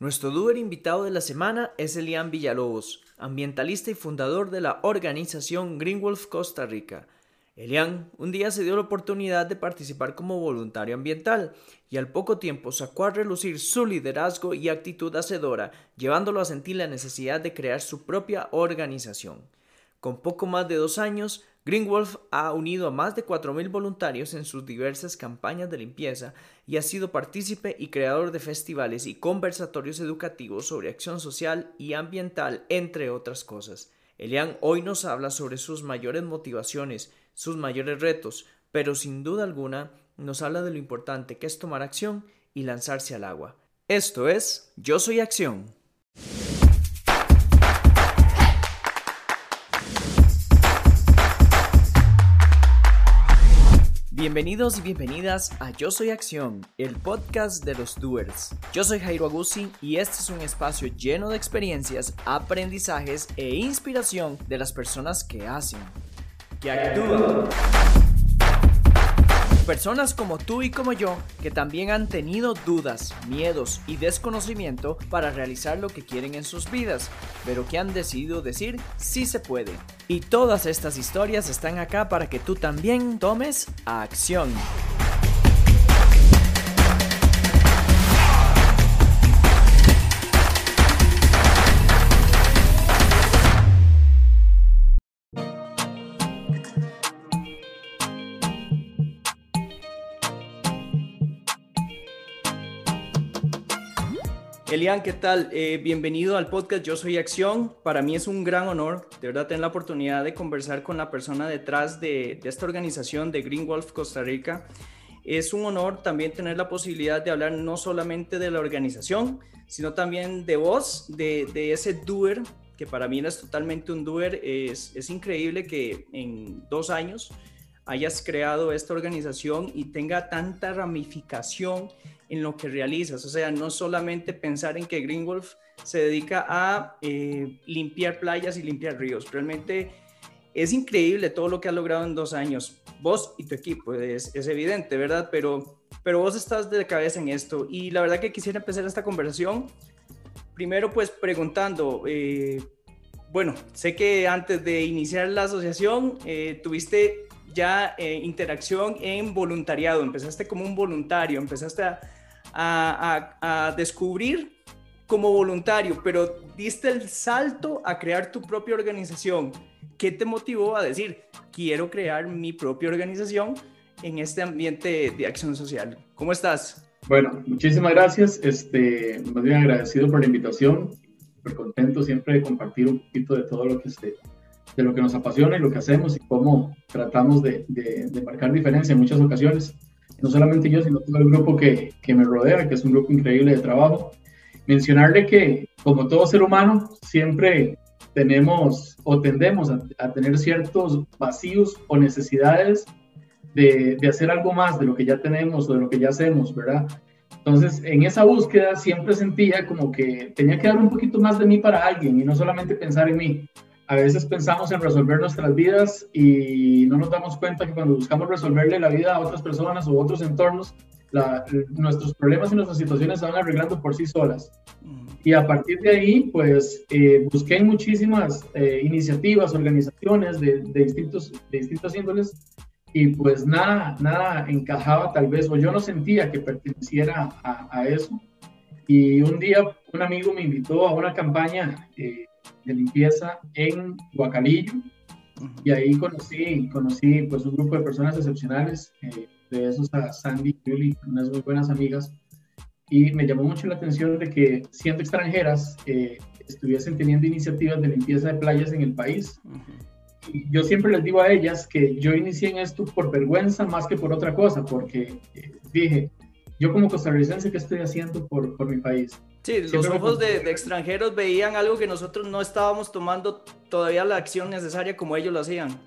Nuestro doer invitado de la semana es Elian Villalobos, ambientalista y fundador de la organización Green Wolf Costa Rica. Elian un día se dio la oportunidad de participar como voluntario ambiental y al poco tiempo sacó a relucir su liderazgo y actitud hacedora, llevándolo a sentir la necesidad de crear su propia organización. Con poco más de dos años, Greenwolf ha unido a más de 4.000 voluntarios en sus diversas campañas de limpieza y ha sido partícipe y creador de festivales y conversatorios educativos sobre acción social y ambiental, entre otras cosas. Elian hoy nos habla sobre sus mayores motivaciones, sus mayores retos, pero sin duda alguna nos habla de lo importante que es tomar acción y lanzarse al agua. Esto es Yo Soy Acción. Bienvenidos y bienvenidas a Yo Soy Acción, el podcast de los doers. Yo soy Jairo Agustín y este es un espacio lleno de experiencias, aprendizajes e inspiración de las personas que hacen, que actúan. Personas como tú y como yo que también han tenido dudas, miedos y desconocimiento para realizar lo que quieren en sus vidas, pero que han decidido decir sí se puede. Y todas estas historias están acá para que tú también tomes acción. Elian, ¿qué tal? Eh, bienvenido al podcast Yo Soy Acción. Para mí es un gran honor, de verdad, tener la oportunidad de conversar con la persona detrás de, esta organización de Green Wolf Costa Rica. Es un honor también tener la posibilidad de hablar no solamente de la organización, sino también de vos, de, ese doer, que para mí es totalmente un doer. Es, es increíble que en dos años hayas creado esta organización y tenga tanta ramificación en lo que realizas. O sea, no solamente pensar en que Green Wolf se dedica a eh, limpiar playas y limpiar ríos. Realmente es increíble todo lo que ha logrado en dos años. Vos y tu equipo, es, evidente, ¿verdad? Pero, pero vos estás de cabeza en esto. Y la verdad que quisiera empezar esta conversación. Primero, pues preguntando, eh, bueno, sé que antes de iniciar la asociación eh, tuviste ya interacción en voluntariado, empezaste como un voluntario, empezaste a, a, descubrir como voluntario, pero diste el salto a crear tu propia organización. ¿Qué te motivó a decir, quiero crear mi propia organización en este ambiente de acción social? ¿Cómo estás? Bueno, muchísimas gracias. Este, más bien agradecido por la invitación. Súper contento siempre de compartir un poquito de todo lo que, este, de lo que nos apasiona y lo que hacemos y cómo tratamos de, de, de marcar diferencia en muchas ocasiones no solamente yo, sino todo el grupo que, que me rodea, que es un grupo increíble de trabajo. Mencionarle que, como todo ser humano, siempre tenemos o tendemos a, tener ciertos vacíos o necesidades de, de, hacer algo más de lo que ya tenemos o de lo que ya hacemos, ¿verdad? Entonces, en esa búsqueda siempre sentía como que tenía que dar un poquito más de mí para alguien y no solamente pensar en mí a veces pensamos en resolver nuestras vidas y no nos damos cuenta que cuando buscamos resolverle la vida a otras personas o otros entornos, nuestros problemas y nuestras situaciones se van arreglando por sí solas. Mm. Y a partir de ahí, pues eh, busqué muchísimas eh, iniciativas, organizaciones de, distintos, de distintas índoles y pues nada, nada encajaba tal vez, o yo no sentía que perteneciera a, a eso. Y un día un amigo me invitó a una campaña eh, de limpieza en Guacalillo. Y ahí conocí, conocí pues un grupo de personas excepcionales, eh, de esos a Sandy y Julie, unas muy buenas amigas, y me llamó mucho la atención de que siendo extranjeras eh, estuviesen teniendo iniciativas de limpieza de playas en el país. Y yo siempre les digo a ellas que yo inicié en esto por vergüenza más que por otra cosa, porque eh, dije, yo como costarricense, ¿qué estoy haciendo por, por mi país? Sí, los ojos de, extranjeros veían algo que nosotros no estábamos tomando todavía la acción necesaria como ellos lo hacían.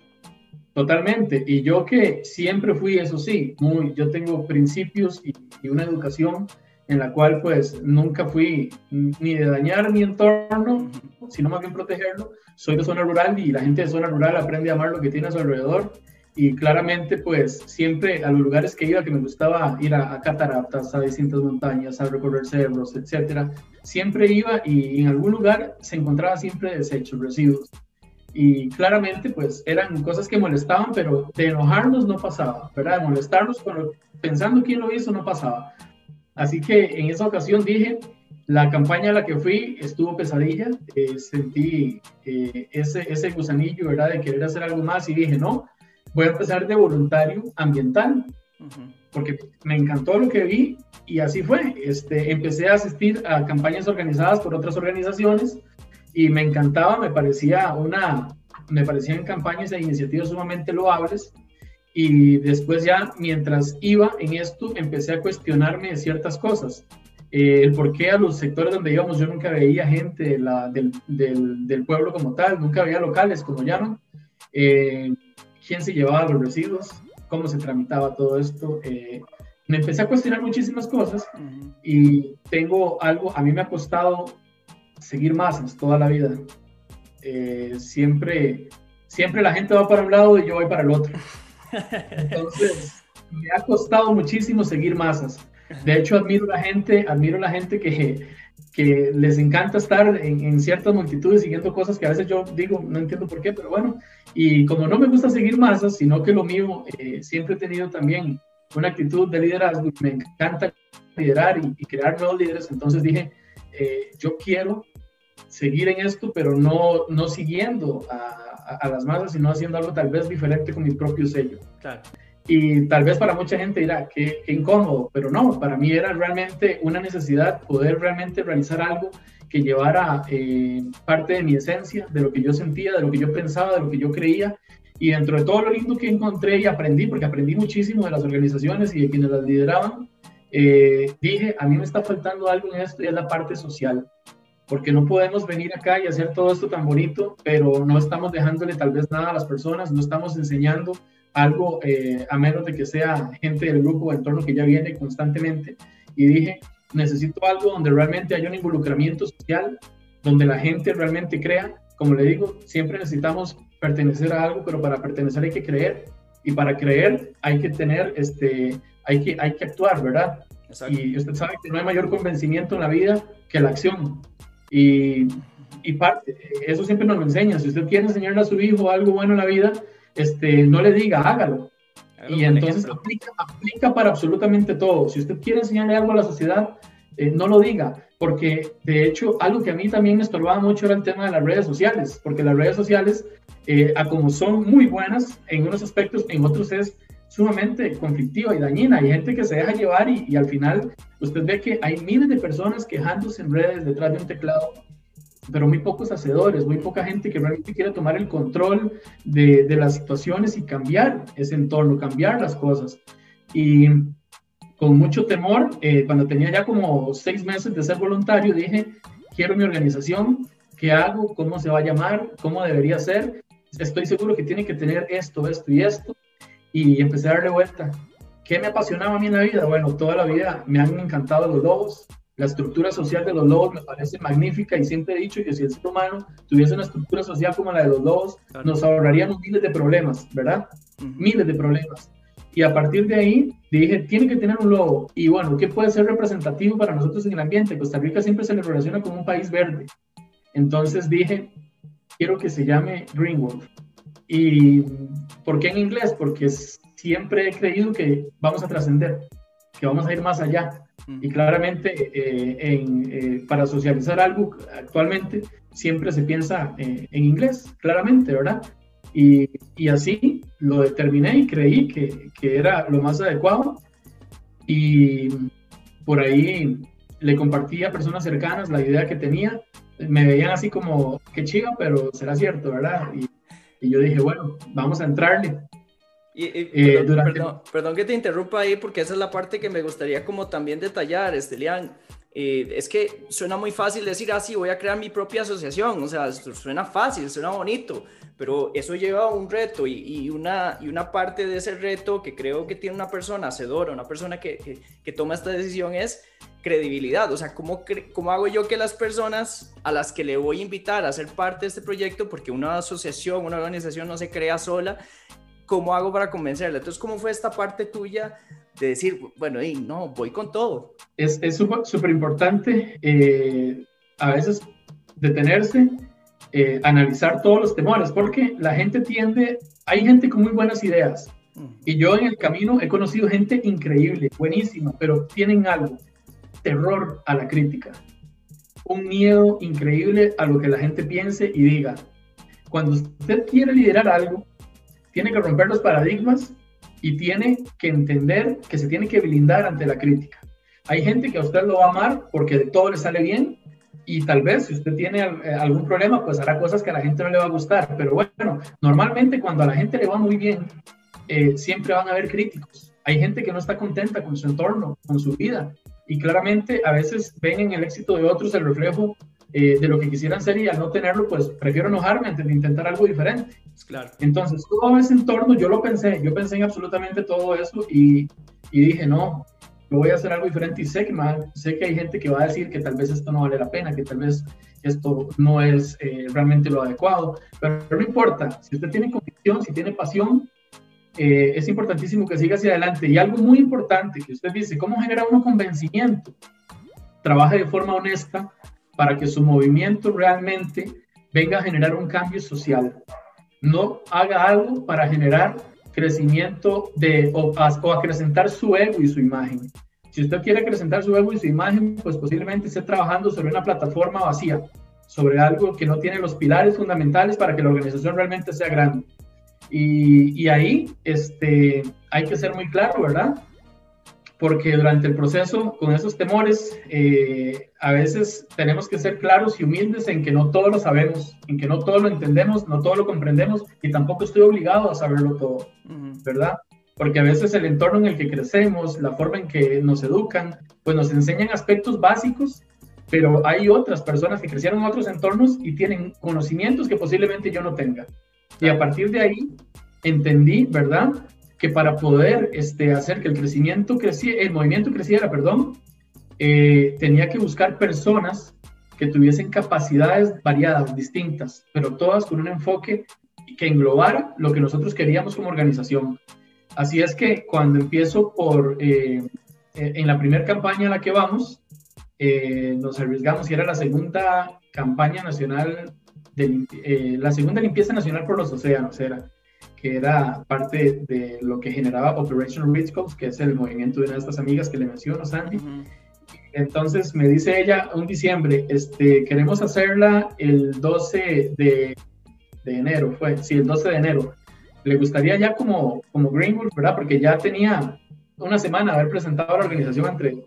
Totalmente. Y yo que siempre fui, eso sí, muy, yo tengo principios y, y, una educación en la cual pues nunca fui ni de dañar mi entorno, sino más bien protegerlo. Soy de zona rural y la gente de zona rural aprende a amar lo que tiene a su alrededor y claramente pues siempre a los lugares que iba, que me gustaba ir a, cataratas, a distintas montañas, a recorrer cerros, etcétera, siempre iba y en algún lugar se encontraba siempre desechos, residuos. Y claramente pues eran cosas que molestaban, pero de enojarnos no pasaba, ¿verdad? De molestarnos pensando quién lo hizo no pasaba. Así que en esa ocasión dije, la campaña a la que fui estuvo pesadilla, eh, sentí eh, ese, ese gusanillo, ¿verdad? De querer hacer algo más y dije, no, voy a empezar de voluntario ambiental, porque me encantó lo que vi y así fue. Este, empecé a asistir a campañas organizadas por otras organizaciones y me encantaba, me parecía una, me parecían campañas e iniciativas sumamente loables. Y después ya, mientras iba en esto, empecé a cuestionarme ciertas cosas. Eh, el por qué a los sectores donde íbamos yo nunca veía gente la, del, del, del, pueblo como tal, nunca veía locales como llaman. Eh, quién se llevaba los residuos, cómo se tramitaba todo esto. Eh, me empecé a cuestionar muchísimas cosas y tengo algo, a mí me ha costado seguir masas toda la vida. Eh, siempre, siempre la gente va para un lado y yo voy para el otro. Entonces, me ha costado muchísimo seguir masas. De hecho, admiro la gente, admiro la gente que, que les encanta estar en, ciertas multitudes siguiendo cosas que a veces yo digo, no entiendo por qué, pero bueno, y como no me gusta seguir masas, sino que lo mío, eh, siempre he tenido también una actitud de liderazgo, me encanta liderar y, crear nuevos líderes, entonces dije, eh, yo quiero seguir en esto, pero no, no siguiendo a, a, las masas, sino haciendo algo tal vez diferente con mi propio sello. Claro. Y tal vez para mucha gente dirá, que incómodo, pero no, para mí era realmente una necesidad poder realmente realizar algo que llevara eh, parte de mi esencia, de lo que yo sentía, de lo que yo pensaba, de lo que yo creía. Y dentro de todo lo lindo que encontré y aprendí, porque aprendí muchísimo de las organizaciones y de quienes las lideraban, eh, dije, a mí me está faltando algo en esto y es la parte social porque no podemos venir acá y hacer todo esto tan bonito, pero no estamos dejándole tal vez nada a las personas, no estamos enseñando algo, eh, a menos de que sea gente del grupo o entorno que ya viene constantemente. Y dije, necesito algo donde realmente haya un involucramiento social, donde la gente realmente crea. Como le digo, siempre necesitamos pertenecer a algo, pero para pertenecer hay que creer. Y para creer hay que tener, este, hay que, hay que actuar, ¿verdad? Y usted sabe que no hay mayor convencimiento en la vida que la acción. Y, y parte, eso siempre nos lo enseña. Si usted quiere enseñarle a su hijo algo bueno en la vida, este, no le diga, hágalo. y entonces aplica, aplica, para absolutamente todo. Si usted quiere enseñarle algo a la sociedad, eh, no lo diga, porque de hecho algo que a mí también me estorbaba mucho era el tema de las redes sociales, porque las redes sociales, eh, a como son muy buenas en unos aspectos, en otros es sumamente conflictiva y dañina. Hay gente que se deja llevar y, y al final usted ve que hay miles de personas quejándose en redes detrás de un teclado pero muy pocos hacedores, muy poca gente que realmente quiere tomar el control de, de las situaciones y cambiar ese entorno, cambiar las cosas. Y con mucho temor, eh, cuando tenía ya como seis meses de ser voluntario, dije, quiero mi organización, ¿qué hago? ¿Cómo se va a llamar? ¿Cómo debería ser? Estoy seguro que tiene que tener esto, esto y esto. Y empecé a darle vuelta. ¿Qué me apasionaba a mí en la vida? Bueno, toda la vida me han encantado los lobos, la estructura social de los lobos me parece magnífica y siempre he dicho que si el ser humano tuviese una estructura social como la de los lobos, nos ahorraríamos miles de problemas, ¿verdad? Miles de problemas. Y a partir de ahí dije, tiene que tener un lobo. Y bueno, ¿qué puede ser representativo para nosotros en el ambiente? Costa Rica siempre se le relaciona como un país verde. Entonces dije, quiero que se llame Greenwolf. ¿Y por qué en inglés? Porque siempre he creído que vamos a trascender, que vamos a ir más allá. Y claramente eh, eh, para socializar algo actualmente siempre se piensa eh, en inglés, claramente, ¿verdad? Y, y, así lo determiné y creí que, que, era lo más adecuado. Y por ahí le compartí a personas cercanas la idea que tenía. Me veían así como, qué chiva, pero será cierto, ¿verdad? Y, y yo dije, bueno, vamos a entrarle. Y, eh, perdón, perdón, que te interrumpa ahí porque esa es la parte que me gustaría como también detallar, Estelian. Eh, es que suena muy fácil decir, ah, sí, voy a crear mi propia asociación, o sea, suena fácil, suena bonito, pero eso lleva un reto y, y, una, y una parte de ese reto que creo que tiene una persona hacedora, una persona que, que, que toma esta decisión es credibilidad, o sea, ¿cómo, ¿cómo hago yo que las personas a las que le voy a invitar a ser parte de este proyecto, porque una asociación, una organización no se crea sola, ¿cómo hago para convencerla? Entonces, ¿cómo fue esta parte tuya de decir, bueno, y no, voy con todo? Es súper importante eh, a veces detenerse, eh, analizar todos los temores, porque la gente tiende, hay gente con muy buenas ideas, y yo en el camino he conocido gente increíble, buenísima, pero tienen algo, terror a la crítica, un miedo increíble a lo que la gente piense y diga. Cuando usted quiere liderar algo, tiene que romper los paradigmas y tiene que entender que se tiene que blindar ante la crítica. Hay gente que a usted lo va a amar porque de todo le sale bien y tal vez si usted tiene eh, algún problema, pues hará cosas que a la gente no le va a gustar. Pero bueno, normalmente cuando a la gente le va muy bien, eh, siempre van a haber críticos. Hay gente que no está contenta con su entorno, con su vida. Y claramente a veces ven en el éxito de otros el reflejo eh, de lo que quisieran ser y al no tenerlo, pues prefiero enojarme antes de intentar algo diferente. Claro. Entonces, todo ese entorno yo lo pensé, yo pensé en absolutamente todo eso y, y dije, no, yo voy a hacer algo diferente y sé que, sé que hay gente que va a decir que tal vez esto no vale la pena, que tal vez esto no es eh, realmente lo adecuado, pero no importa, si usted tiene convicción, si tiene pasión, eh, es importantísimo que siga hacia adelante. Y algo muy importante que usted dice, ¿cómo genera uno convencimiento? Trabaje de forma honesta para que su movimiento realmente venga a generar un cambio social. No haga algo para generar crecimiento de, o, acrecentar su ego y su imagen. Si usted quiere acrecentar su ego y su imagen, pues posiblemente esté trabajando sobre una plataforma vacía, sobre algo que no tiene los pilares fundamentales para que la organización realmente sea grande. Y, y ahí este, hay que ser muy claro, ¿verdad? Porque durante el proceso, con esos temores, eh, a veces tenemos que ser claros y humildes en que no todo lo sabemos, en que no todo lo entendemos, no todo lo comprendemos y tampoco estoy obligado a saberlo todo, ¿verdad? Porque a veces el entorno en el que crecemos, la forma en que nos educan, pues nos enseñan aspectos básicos, pero hay otras personas que crecieron en otros entornos y tienen conocimientos que posiblemente yo no tenga. Y a partir de ahí entendí, ¿verdad? Que para poder este, hacer que el crecimiento creciera, el movimiento creciera, perdón, eh, tenía que buscar personas que tuviesen capacidades variadas, distintas, pero todas con un enfoque que englobara lo que nosotros queríamos como organización. Así es que cuando empiezo por, eh, eh, en la primera campaña a la que vamos, nos arriesgamos y era la segunda campaña nacional eh, la segunda limpieza nacional por los océanos era, que era parte de lo que generaba Operation Rich Coast, que es el movimiento de una de estas amigas que le menciono, Sandy. Entonces me dice ella un diciembre, este, queremos hacerla el 12 de, de, enero, fue, sí, el 12 de enero. Le gustaría ya como, como Greenwood, ¿verdad? Porque ya tenía una semana haber presentado a la organización entre,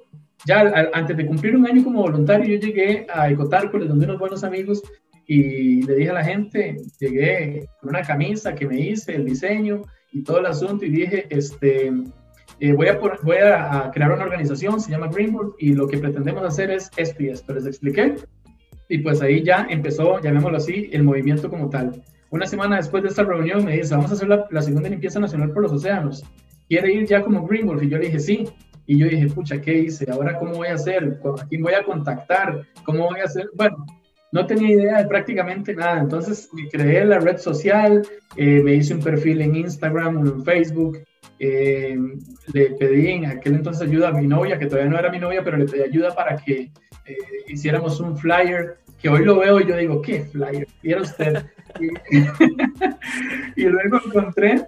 ya antes de cumplir un año como voluntario, yo llegué a Ecotárcoles, donde unos buenos amigos y le dije a la gente, llegué con una camisa que me hice, el diseño y todo el asunto y dije, este, eh, voy, a, voy a, crear una organización, se llama Greenboard y lo que pretendemos hacer es esto y esto, les expliqué y pues ahí ya empezó, llamémoslo así, el movimiento como tal. Una semana después de esta reunión me dice, vamos a hacer la, la segunda limpieza nacional por los océanos. ¿Quiere ir ya como Greenboard? Y yo le dije, sí. Y yo dije, pucha, ¿qué hice? ¿Ahora cómo voy a hacer? ¿A quién voy a contactar? ¿Cómo voy a hacer? Bueno, no tenía idea de prácticamente nada. Entonces me creé la red social, eh, me hice un perfil en Instagram, uno en Facebook. Eh, le pedí en aquel entonces ayuda a mi novia, que todavía no era mi novia, pero le pedí ayuda para que eh, hiciéramos un flyer, que hoy lo veo y yo digo, ¿qué flyer? Y era usted. y, luego encontré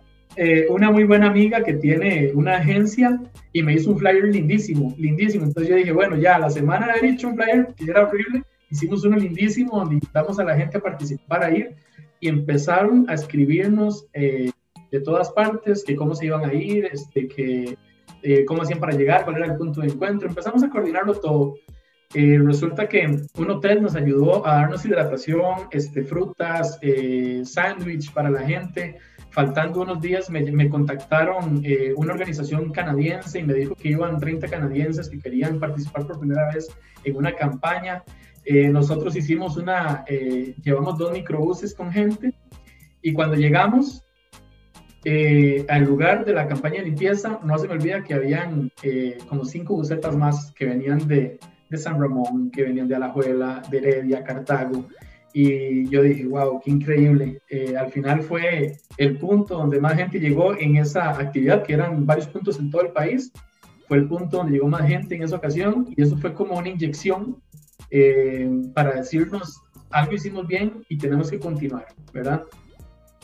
una muy buena amiga que tiene una agencia y me hizo un flyer lindísimo, lindísimo. Entonces yo dije, bueno, ya la semana de haber hecho un flyer que era horrible, hicimos uno lindísimo donde invitamos a la gente a participar a ir y empezaron a escribirnos eh, de todas partes que cómo se iban a ir, este, que eh, cómo hacían para llegar, cuál era el punto de encuentro. Empezamos a coordinarlo todo. Eh, resulta que un hotel nos ayudó a darnos hidratación, este, frutas, sándwich para la gente. Faltando unos días me, me contactaron una organización canadiense y me dijo que iban 30 canadienses que querían participar por primera vez en una campaña. Eh, nosotros hicimos una, eh, llevamos dos microbuses con gente y cuando llegamos eh, al lugar de la campaña de limpieza, no se me olvida que habían como cinco busetas más que venían de, de, San Ramón, que venían de Alajuela, de Heredia, Cartago. y yo dije, wow, qué increíble. Eh, al final fue el punto donde más gente llegó en esa actividad, que eran varios puntos en todo el país. Fue el punto donde llegó más gente en esa ocasión y eso fue como una inyección eh, para decirnos, algo hicimos bien y tenemos que continuar, ¿verdad?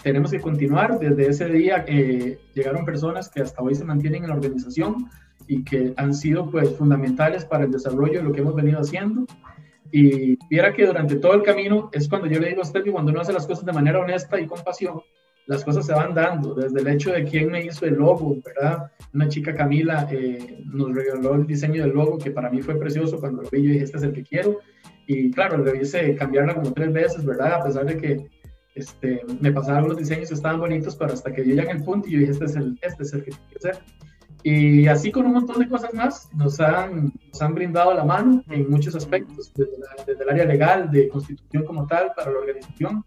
Tenemos que continuar. Desde ese día eh, llegaron personas que hasta hoy se mantienen en la organización y que han sido pues fundamentales para el desarrollo de lo que hemos venido haciendo. Y viera que durante todo el camino es cuando yo le digo a usted cuando uno hace las cosas de manera honesta y con pasión, las cosas se van dando, desde el hecho de quién me hizo el logo, ¿verdad? Una chica Camila eh, nos regaló el diseño del logo que para mí fue precioso cuando lo vi, yo dije, este es el que quiero. Y claro, le hice cambiarla como tres veces, ¿verdad? A pesar de que este, me pasaron algunos diseños que estaban bonitos, pero hasta que en el punto y yo dije, este es el, este es el que quiero hacer. Y así con un montón de cosas más, nos han, nos han brindado la mano en muchos aspectos, desde, el área legal, de constitución como tal, para la organización.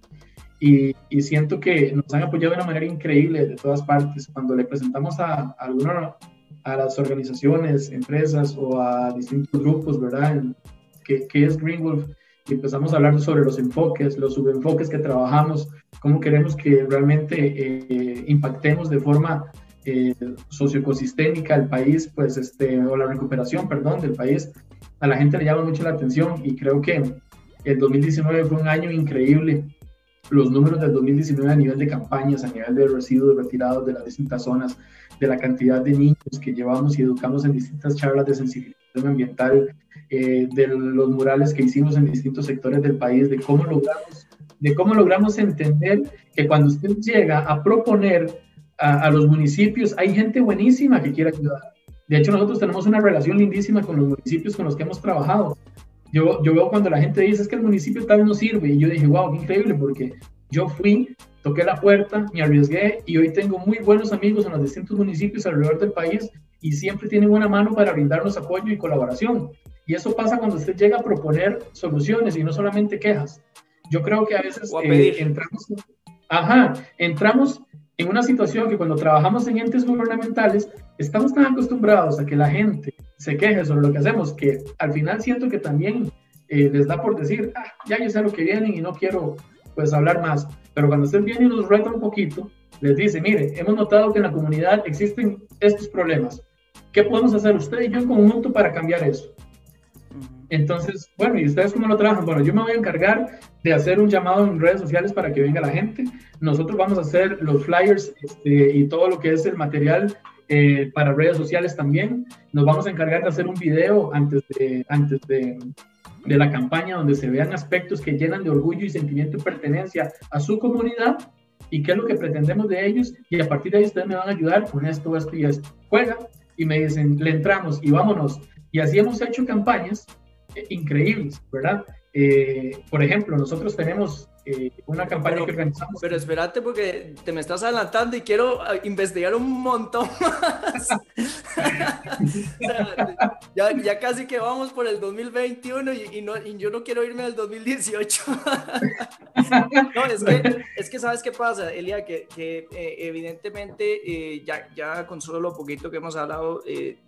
Y, y, siento que nos han apoyado de una manera increíble de todas partes. Cuando le presentamos a, a, alguna, a las organizaciones, empresas o a distintos grupos, ¿verdad? ¿Qué, qué es Greenwolf? Y empezamos a hablar sobre los enfoques, los subenfoques que trabajamos, cómo queremos que realmente eh, impactemos de forma eh, socioecosistémica el país, pues, este, o la recuperación, perdón, del país, a la gente le llama mucho la atención y creo que el 2019 fue un año increíble. Los números del 2019 a nivel de campañas, a nivel de residuos retirados de las distintas zonas, de la cantidad de niños que llevamos y educamos en distintas charlas de sensibilización ambiental, eh, de los murales que hicimos en distintos sectores del país, de cómo logramos, de cómo logramos entender que cuando usted llega a proponer a, los municipios, hay gente buenísima que quiere ayudar. De hecho, nosotros tenemos una relación lindísima con los municipios con los que hemos trabajado. Yo, yo veo cuando la gente dice es que el municipio tal no sirve y yo dije, wow, qué increíble porque yo fui, toqué la puerta, me arriesgué y hoy tengo muy buenos amigos en los distintos municipios alrededor del país y siempre tienen una mano para brindarnos apoyo y colaboración. Y eso pasa cuando usted llega a proponer soluciones y no solamente quejas. Yo creo que a veces eh, entramos, ajá, entramos en una situación que cuando trabajamos en entes gubernamentales estamos tan acostumbrados a que la gente se queje sobre lo que hacemos que al final siento que también eh, les da por decir, ah, ya yo sé lo que vienen y no quiero pues hablar más. Pero cuando usted viene y nos reta un poquito, les dice, mire, hemos notado que en la comunidad existen estos problemas. ¿Qué podemos hacer usted y yo en conjunto para cambiar eso? Entonces, bueno, ¿y ustedes cómo lo trabajan? Bueno, yo me voy a encargar de hacer un llamado en redes sociales para que venga la gente. Nosotros vamos a hacer los flyers este, y todo lo que es el material eh, para redes sociales también. Nos vamos a encargar de hacer un video antes de, antes de, de la campaña donde se vean aspectos que llenan de orgullo y sentimiento de pertenencia a su comunidad y qué es lo que pretendemos de ellos. Y a partir de ahí ustedes me van a ayudar con esto, esto y esto. Juega y me dicen, le entramos y vámonos. Y así hemos hecho campañas increíbles, ¿verdad? Eh, por ejemplo, nosotros tenemos eh, una campaña que organizamos. Pero espérate porque te me estás adelantando y quiero ah, investigar un montón más. ya, ya, casi que vamos por el 2021 y, no, y yo no quiero irme al 2018. no, es que, es que sabes qué pasa, Elia, que, que eh, evidentemente ya, ya con solo lo poquito que hemos hablado,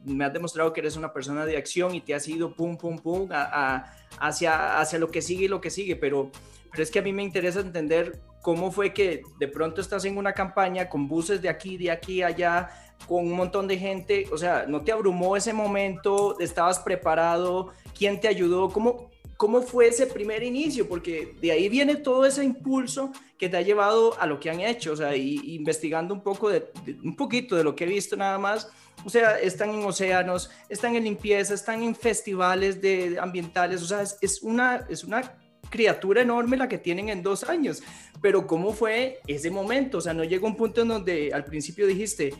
me has demostrado que eres una persona de acción y te has ido pum, pum, pum a, a hacia, hacia lo que sigue y lo que sigue, pero, pero es que a mí me interesa entender cómo fue que de pronto estás en una campaña con buses de aquí, de aquí, allá, con un montón de gente, o sea, ¿no te abrumó ese momento? ¿Estabas preparado? ¿Quién te ayudó? ¿Cómo, cómo fue ese primer inicio? Porque de ahí viene todo ese impulso que te ha llevado a lo que han hecho, o sea, y, investigando un poco de, un poquito de lo que he visto nada más, o sea, están en océanos, están en limpieza, están en festivales de, ambientales, o sea, es, una, es una criatura enorme la que tienen en dos años. Pero ¿cómo fue ese momento? O sea, no llegó un punto en donde al principio dijiste,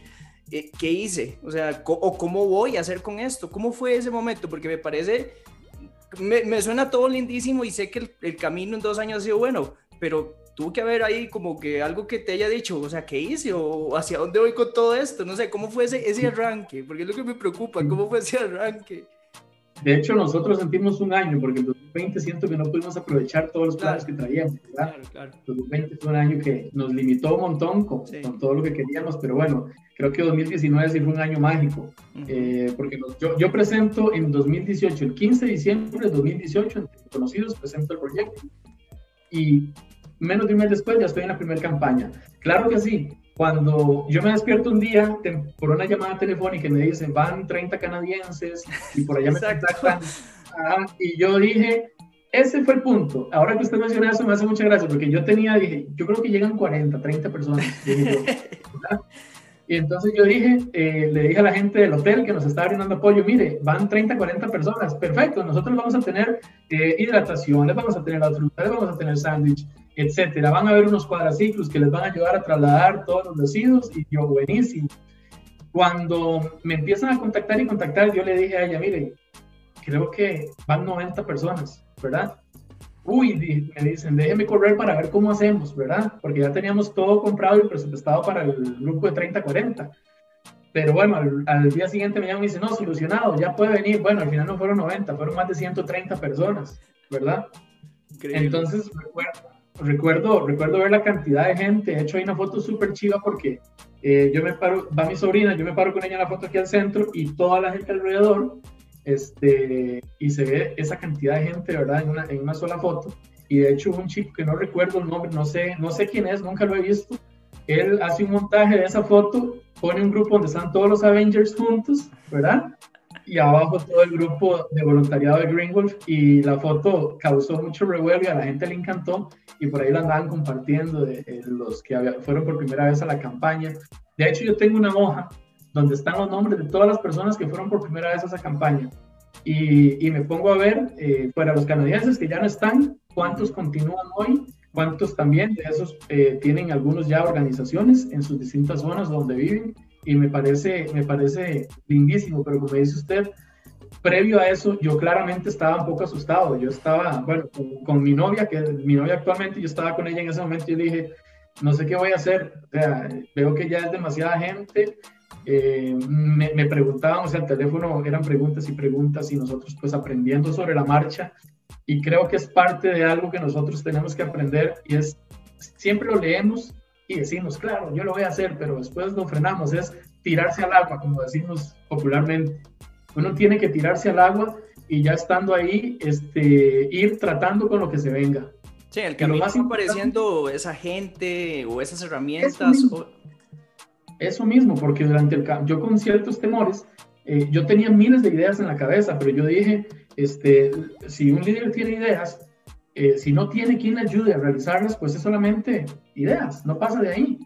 eh, ¿qué hice? O sea, o ¿cómo voy a hacer con esto? ¿Cómo fue ese momento? Porque me parece, me, suena todo lindísimo y sé que el, el camino en dos años ha sido bueno, pero tuvo que haber ahí como que algo que te haya dicho, o sea, ¿qué hice? ¿O hacia dónde voy con todo esto? No sé, ¿cómo fue ese, ese arranque? Porque es lo que me preocupa, ¿cómo fue ese arranque? De hecho, nosotros sentimos un año, porque el 2020 siento que no pudimos aprovechar todos los planes que traíamos, ¿verdad? Claro, claro. El 2020 fue un año que nos limitó un montón con, con, todo lo que queríamos, pero bueno, creo que 2019 sí fue un año mágico, eh, porque yo, yo, presento en 2018, el 15 de diciembre de 2018, en Conocidos, presento el proyecto y menos de un mes después ya estoy en la primera campaña. Claro que sí, cuando yo me despierto un día por una llamada telefónica y me dicen van 30 canadienses y por allá me contactan, y yo dije, ese fue el punto. Ahora que usted menciona eso me hace mucha gracia porque yo tenía, dije, yo creo que llegan 40, 30 personas. y entonces yo dije, eh, le dije a la gente del hotel que nos estaba brindando apoyo, mire, van 30, 40 personas, perfecto, nosotros vamos a tener eh, hidratación, les vamos a tener la fruta, les vamos a tener sándwich, etcétera. Van a haber unos cuadraciclos que les van a ayudar a trasladar todos los residuos y yo, buenísimo. Cuando me empiezan a contactar y contactar, yo le dije a ella, mire, creo que van 90 personas, ¿verdad? Uy, me dicen, déjeme correr para ver cómo hacemos, ¿verdad? Porque ya teníamos todo comprado y presupuestado para el grupo de 30-40. Pero bueno, al, día siguiente me llaman y dicen, no, solucionado, ya puede venir. Bueno, al final no fueron 90, fueron más de 130 personas, ¿verdad? Entonces, recuerdo, recuerdo, recuerdo ver la cantidad de gente. De hecho, hay una foto súper chiva porque eh, yo me paro, va mi sobrina, yo me paro con ella en la foto aquí al centro y toda la gente alrededor, este, y se ve esa cantidad de gente, ¿verdad? En una, en una sola foto. Y de hecho, un chico que no recuerdo el nombre, no sé, no sé quién es, nunca lo he visto. Él hace un montaje de esa foto, pone un grupo donde están todos los Avengers juntos, ¿verdad? Y abajo todo el grupo de voluntariado de Green Wolf y la foto causó mucho revuelo a la gente le encantó y por ahí la andaban compartiendo de, los que fueron por primera vez a la campaña. De hecho, yo tengo una hoja donde están los nombres de todas las personas que fueron por primera vez a esa campaña y, y me pongo a ver, eh, para los canadienses que ya no están, cuántos continúan hoy, cuántos también de esos eh, tienen algunos ya organizaciones en sus distintas zonas donde viven y me parece, me parece lindísimo, pero como dice usted, previo a eso yo claramente estaba un poco asustado. Yo estaba, bueno, con, mi novia, que es mi novia actualmente, yo estaba con ella en ese momento y dije, no sé qué voy a hacer. O sea, veo que ya es demasiada gente. Eh, me, me, preguntaban, o sea, el teléfono eran preguntas y preguntas y nosotros pues aprendiendo sobre la marcha. Y creo que es parte de algo que nosotros tenemos que aprender y es, siempre lo leemos, y decimos, claro, yo lo voy a hacer, pero después lo frenamos, es tirarse al agua, como decimos popularmente. Uno tiene que tirarse al agua y ya estando ahí, este, ir tratando con lo que se venga. Sí, el camino va apareciendo esa gente o esas herramientas. Eso mismo, porque durante el yo con ciertos temores, eh, yo tenía miles de ideas en la cabeza, pero yo dije, este, si un líder tiene ideas, eh, si no tiene quien le ayude a realizarlas, pues es solamente ideas, no pasa de ahí.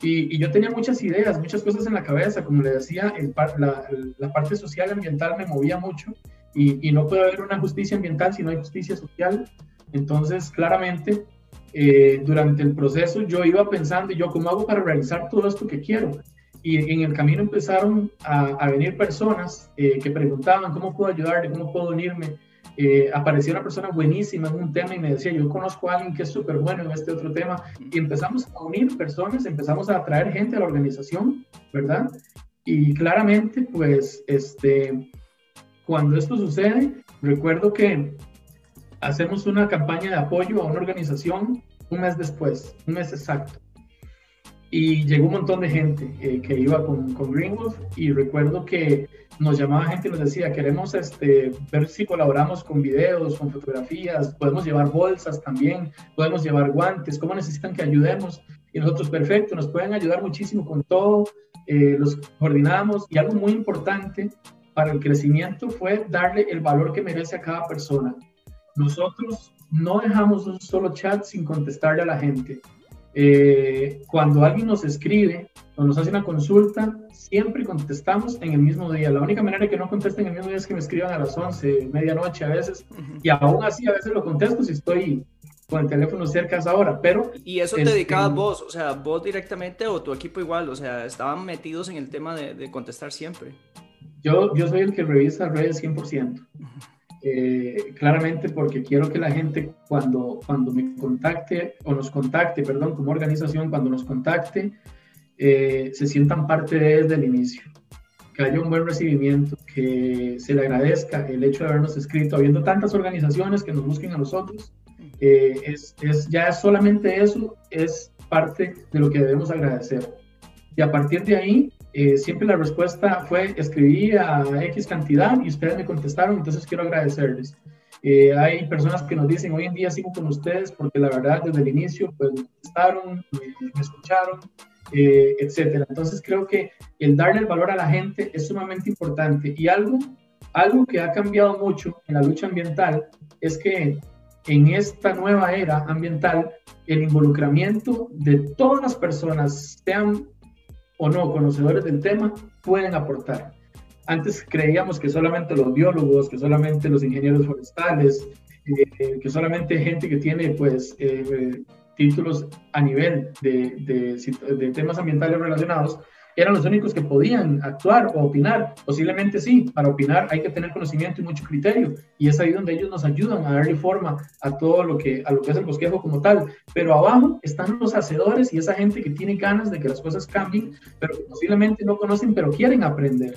Y, yo tenía muchas ideas, muchas cosas en la cabeza, como le decía, la, parte social ambiental me movía mucho y, no puede haber una justicia ambiental si no hay justicia social. Entonces, claramente, eh, durante el proceso yo iba pensando, yo, ¿cómo hago para realizar todo esto que quiero? Y en el camino empezaron a, venir personas eh, que preguntaban, ¿cómo puedo ayudarle? ¿Cómo puedo unirme? Eh, apareció una persona buenísima en un tema y me decía, yo conozco a alguien que es súper bueno en este otro tema, y empezamos a unir personas, empezamos a atraer gente a la organización, ¿verdad? Y claramente, pues, este, cuando esto sucede, recuerdo que hacemos una campaña de apoyo a una organización un mes después, un mes exacto. Y llegó un montón de gente eh, que iba con, con Greenwolf y recuerdo que nos llamaba gente y nos decía, queremos este, ver si colaboramos con videos, con fotografías, podemos llevar bolsas también, podemos llevar guantes, ¿cómo necesitan que ayudemos? Y nosotros, perfecto, nos pueden ayudar muchísimo con todo, eh, los coordinamos y algo muy importante para el crecimiento fue darle el valor que merece a cada persona. Nosotros no dejamos un solo chat sin contestarle a la gente. Eh, cuando alguien nos escribe o nos hace una consulta, siempre contestamos en el mismo día. La única manera de que no contesten en el mismo día es que me escriban a las 11, medianoche a veces, y aún así a veces lo contesto si estoy con el teléfono cerca a esa hora, pero... ¿Y eso te este, dedicabas vos? O sea, vos directamente o tu equipo igual, o sea, estaban metidos en el tema de, de contestar siempre. Yo, yo soy el que revisa redes 100%. Eh, claramente porque quiero que la gente cuando, cuando me contacte o nos contacte, perdón, como organización, cuando nos contacte, eh, se sientan parte de desde el inicio, que haya un buen recibimiento, que se le agradezca el hecho de habernos escrito, habiendo tantas organizaciones que nos busquen a nosotros, eh, es, ya solamente eso es parte de lo que debemos agradecer. Y a partir de ahí, eh, siempre la respuesta fue, escribí a X cantidad y ustedes me contestaron, entonces quiero agradecerles. Eh, hay personas que nos dicen, hoy en día sigo con ustedes porque la verdad desde el inicio pues me contestaron, me, escucharon, eh, etcétera. Entonces creo que el darle el valor a la gente es sumamente importante y algo, algo que ha cambiado mucho en la lucha ambiental es que en esta nueva era ambiental el involucramiento de todas las personas, sean o no conocedores del tema, pueden aportar. Antes creíamos que solamente los biólogos, que solamente los ingenieros forestales, eh, que solamente gente que tiene pues eh, títulos a nivel de, de, de temas ambientales relacionados eran los únicos que podían actuar o opinar. Posiblemente sí, para opinar hay que tener conocimiento y mucho criterio, y es ahí donde ellos nos ayudan a darle forma a todo lo que, a lo que es el bosquejo como tal. Pero abajo están los hacedores y esa gente que tiene ganas de que las cosas cambien, pero posiblemente no conocen, pero quieren aprender.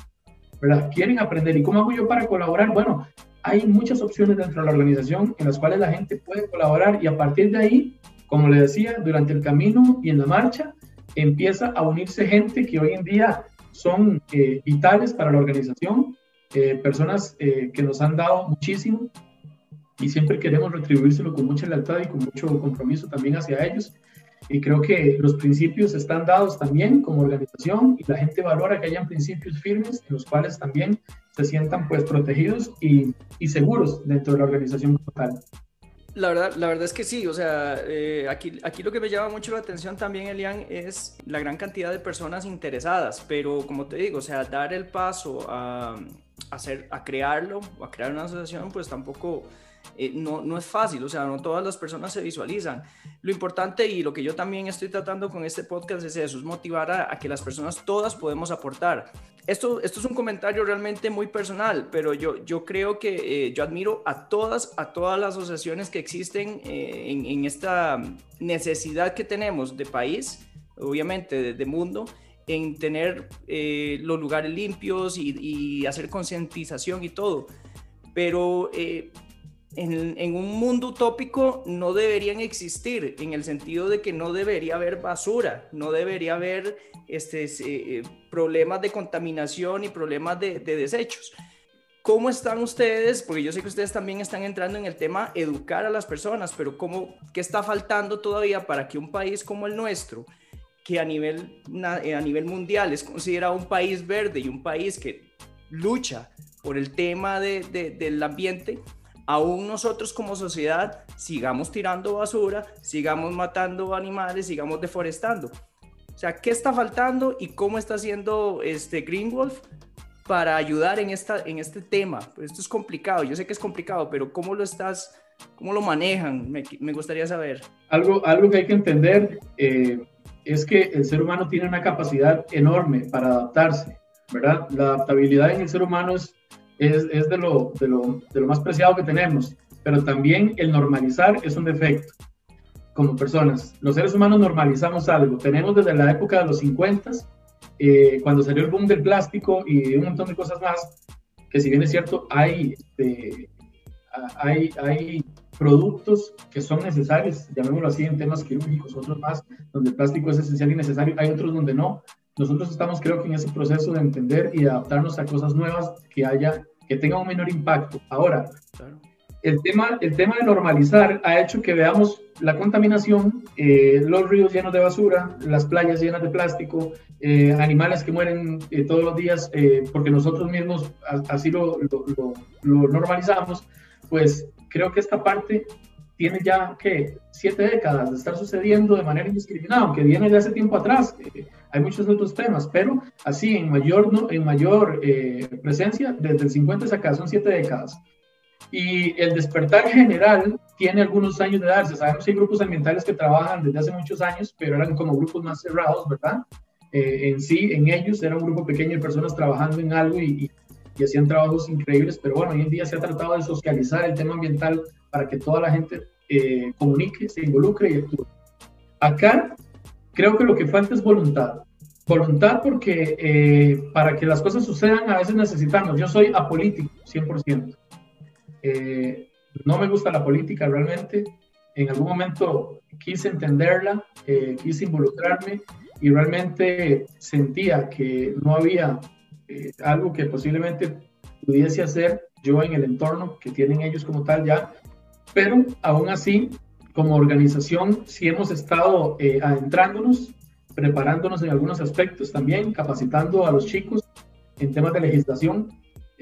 ¿verdad? Quieren aprender. ¿Y cómo hago yo para colaborar? Bueno, hay muchas opciones dentro de la organización en las cuales la gente puede colaborar y a partir de ahí, como le decía, durante el camino y en la marcha, empieza a unirse gente que hoy en día son eh, vitales para la organización, eh, personas eh, que nos han dado muchísimo y siempre queremos retribuírselo con mucha lealtad y con mucho compromiso también hacia ellos. Y creo que los principios están dados también como organización y la gente valora que hayan principios firmes en los cuales también se sientan pues protegidos y, y seguros dentro de la organización total. La verdad, la verdad es que sí, o sea, eh, aquí, aquí lo que me llama mucho la atención también, Elian, es la gran cantidad de personas interesadas, pero como te digo, o sea, dar el paso a, hacer, a crearlo, a crear una asociación, pues tampoco eh, no, no es fácil, o sea, no todas las personas se visualizan. Lo importante y lo que yo también estoy tratando con este podcast es eso, es motivar a, que las personas todas podemos aportar. Esto, esto es un comentario realmente muy personal, pero yo, yo creo que eh, yo admiro a todas, a todas las asociaciones que existen eh, en, en, esta necesidad que tenemos de país, obviamente de, de mundo, en tener los lugares limpios y, y hacer concientización y todo. Pero en, un mundo utópico no deberían existir, en el sentido de que no debería haber basura, no debería haber este, eh, problemas de contaminación y problemas de, desechos. ¿Cómo están ustedes? Porque yo sé que ustedes también están entrando en el tema educar a las personas, pero ¿cómo, ¿qué está faltando todavía para que un país como el nuestro, que a nivel, eh, a nivel mundial es considerado un país verde y un país que lucha por el tema del ambiente, aún nosotros como sociedad sigamos tirando basura, sigamos matando animales, sigamos deforestando. Sea, ¿qué está faltando y cómo está haciendo este Green Wolf para ayudar en, esta, en este tema? Pues esto es complicado, yo sé que es complicado, pero ¿cómo lo estás, cómo lo manejan? Me, me gustaría saber. Algo, algo que hay que entender eh, es que el ser humano tiene una capacidad enorme para adaptarse, ¿verdad? La adaptabilidad en el ser humano es es, es de, lo, de, lo, de, lo, más preciado que tenemos, pero también el normalizar es un defecto como personas. Los seres humanos normalizamos algo. Tenemos desde la época de los 50, eh, cuando salió el boom del plástico y un montón de cosas más, que si bien es cierto, hay, este, hay, hay productos que son necesarios, llamémoslo así, en temas quirúrgicos, otros más, donde el plástico es esencial y necesario, hay otros donde no. Nosotros estamos creo que en ese proceso de entender y adaptarnos a cosas nuevas que haya que tenga un menor impacto. Ahora, el, tema, el tema de normalizar ha hecho que veamos la contaminación, eh, los ríos llenos de basura, las playas llenas de plástico, eh, animales que mueren eh, todos los días porque nosotros mismos así lo, normalizamos, pues creo que esta parte tiene ya que siete décadas de estar sucediendo de manera indiscriminada, aunque viene de hace tiempo atrás hay muchos otros temas, pero así en mayor, en mayor presencia, desde el 50 acá, son siete décadas. Y el despertar general tiene algunos años de darse. Sabemos que hay grupos ambientales que trabajan desde hace muchos años, pero eran como grupos más cerrados, ¿verdad? Eh, en sí, en ellos era un grupo pequeño de personas trabajando en algo y, y, hacían trabajos increíbles, pero bueno, hoy en día se ha tratado de socializar el tema ambiental para que toda la gente eh, comunique, se involucre y actúe. Acá creo que lo que falta es voluntad. Voluntad porque eh, para que las cosas sucedan a veces necesitamos. Yo soy apolítico, 100%. Eh, no me gusta la política realmente. En algún momento quise entenderla, eh, quise involucrarme y realmente sentía que no había algo que posiblemente pudiese hacer yo en el entorno que tienen ellos como tal ya, pero aún así, como organización, sí hemos estado eh, adentrándonos, preparándonos en algunos aspectos también, capacitando a los chicos en temas de legislación,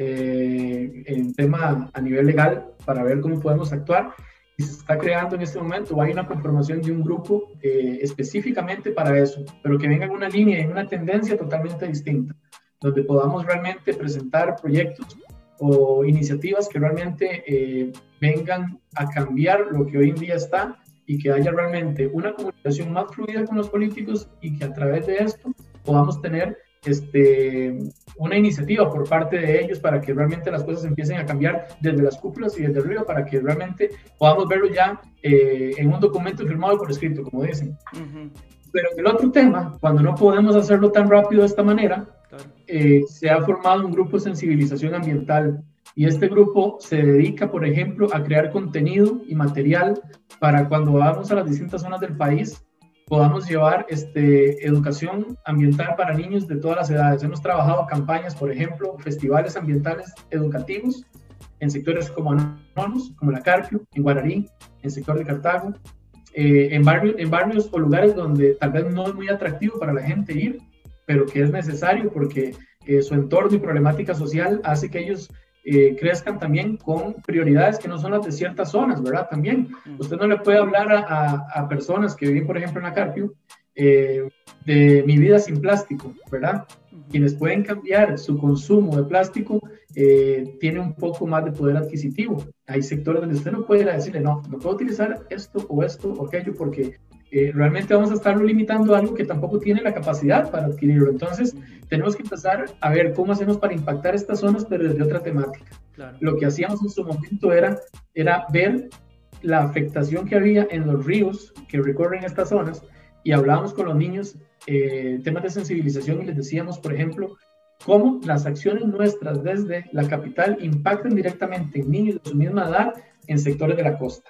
eh, en tema a nivel legal, para ver cómo podemos actuar. Y se está creando en este momento, hay una conformación de un grupo eh, específicamente para eso, pero que venga en una línea, en una tendencia totalmente distinta, donde podamos realmente presentar proyectos o iniciativas que realmente eh, vengan a cambiar lo que hoy en día está y que haya realmente una comunicación más fluida con los políticos y que a través de esto podamos tener este, una iniciativa por parte de ellos para que realmente las cosas empiecen a cambiar desde las cúpulas y desde arriba para que realmente podamos verlo ya eh, en un documento firmado por escrito, como dicen. Pero el otro tema, cuando no podemos hacerlo tan rápido de esta manera, eh, se ha formado un grupo de sensibilización ambiental y este grupo se dedica, por ejemplo, a crear contenido y material para cuando vamos a las distintas zonas del país podamos llevar este, educación ambiental para niños de todas las edades. Hemos trabajado campañas, por ejemplo, festivales ambientales educativos en sectores como Anonos, como La Carpio, en Guararí, en el sector de Cartago, eh, en, barrio, en barrios o lugares donde tal vez no es muy atractivo para la gente ir, pero que es necesario porque eh, su entorno y problemática social hace que ellos eh, crezcan también con prioridades que no son las de ciertas zonas, ¿verdad? También usted no le puede hablar a, a, personas que viven, por ejemplo, en la Carpio, eh, de mi vida sin plástico, ¿verdad? Quienes pueden cambiar su consumo de plástico eh, tiene un poco más de poder adquisitivo. Hay sectores donde usted no puede decirle, no, no puedo utilizar esto o esto o aquello porque eh, realmente vamos a estarlo limitando a algo que tampoco tiene la capacidad para adquirirlo. Entonces, tenemos que empezar a ver cómo hacemos para impactar estas zonas, pero desde otra temática. Lo que hacíamos en su momento era, era ver la afectación que había en los ríos que recorren estas zonas y hablábamos con los niños eh, temas de sensibilización y les decíamos, por ejemplo, cómo las acciones nuestras desde la capital impactan directamente en niños de su misma edad en sectores de la costa.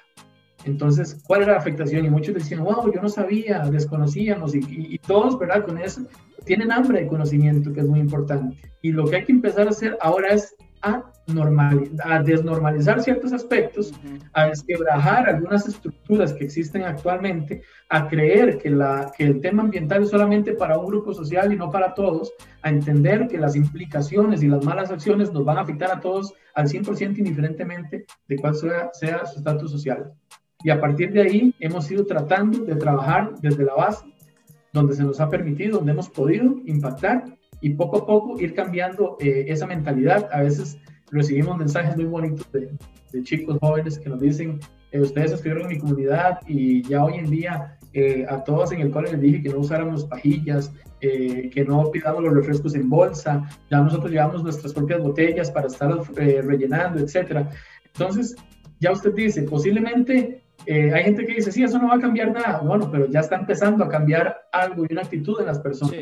Entonces, ¿cuál era la afectación? Y muchos decían, wow, yo no sabía, desconocíamos, y, todos, ¿verdad? Con eso, tienen hambre de conocimiento, que es muy importante. Y lo que hay que empezar a hacer ahora es a, a desnormalizar ciertos aspectos, a desquebrajar algunas estructuras que existen actualmente, a creer que, la, que el tema ambiental es solamente para un grupo social y no para todos, a entender que las implicaciones y las malas acciones nos van a afectar a todos al 100% indiferentemente de cuál sea, sea su estatus social. Y a partir de ahí hemos ido tratando de trabajar desde la base, donde se nos ha permitido, donde hemos podido impactar y poco a poco ir cambiando eh, esa mentalidad. A veces recibimos mensajes muy bonitos de, chicos jóvenes que nos dicen, eh, ustedes estuvieron en mi comunidad y ya hoy en día eh, a todos en el cole les dije que no usáramos pajillas, que no pidamos los refrescos en bolsa, ya nosotros llevamos nuestras propias botellas para estar rellenando, etcétera. Entonces, ya usted dice, posiblemente eh, hay gente que dice, sí, eso no va a cambiar nada. Bueno, pero ya está empezando a cambiar algo y una actitud en las personas.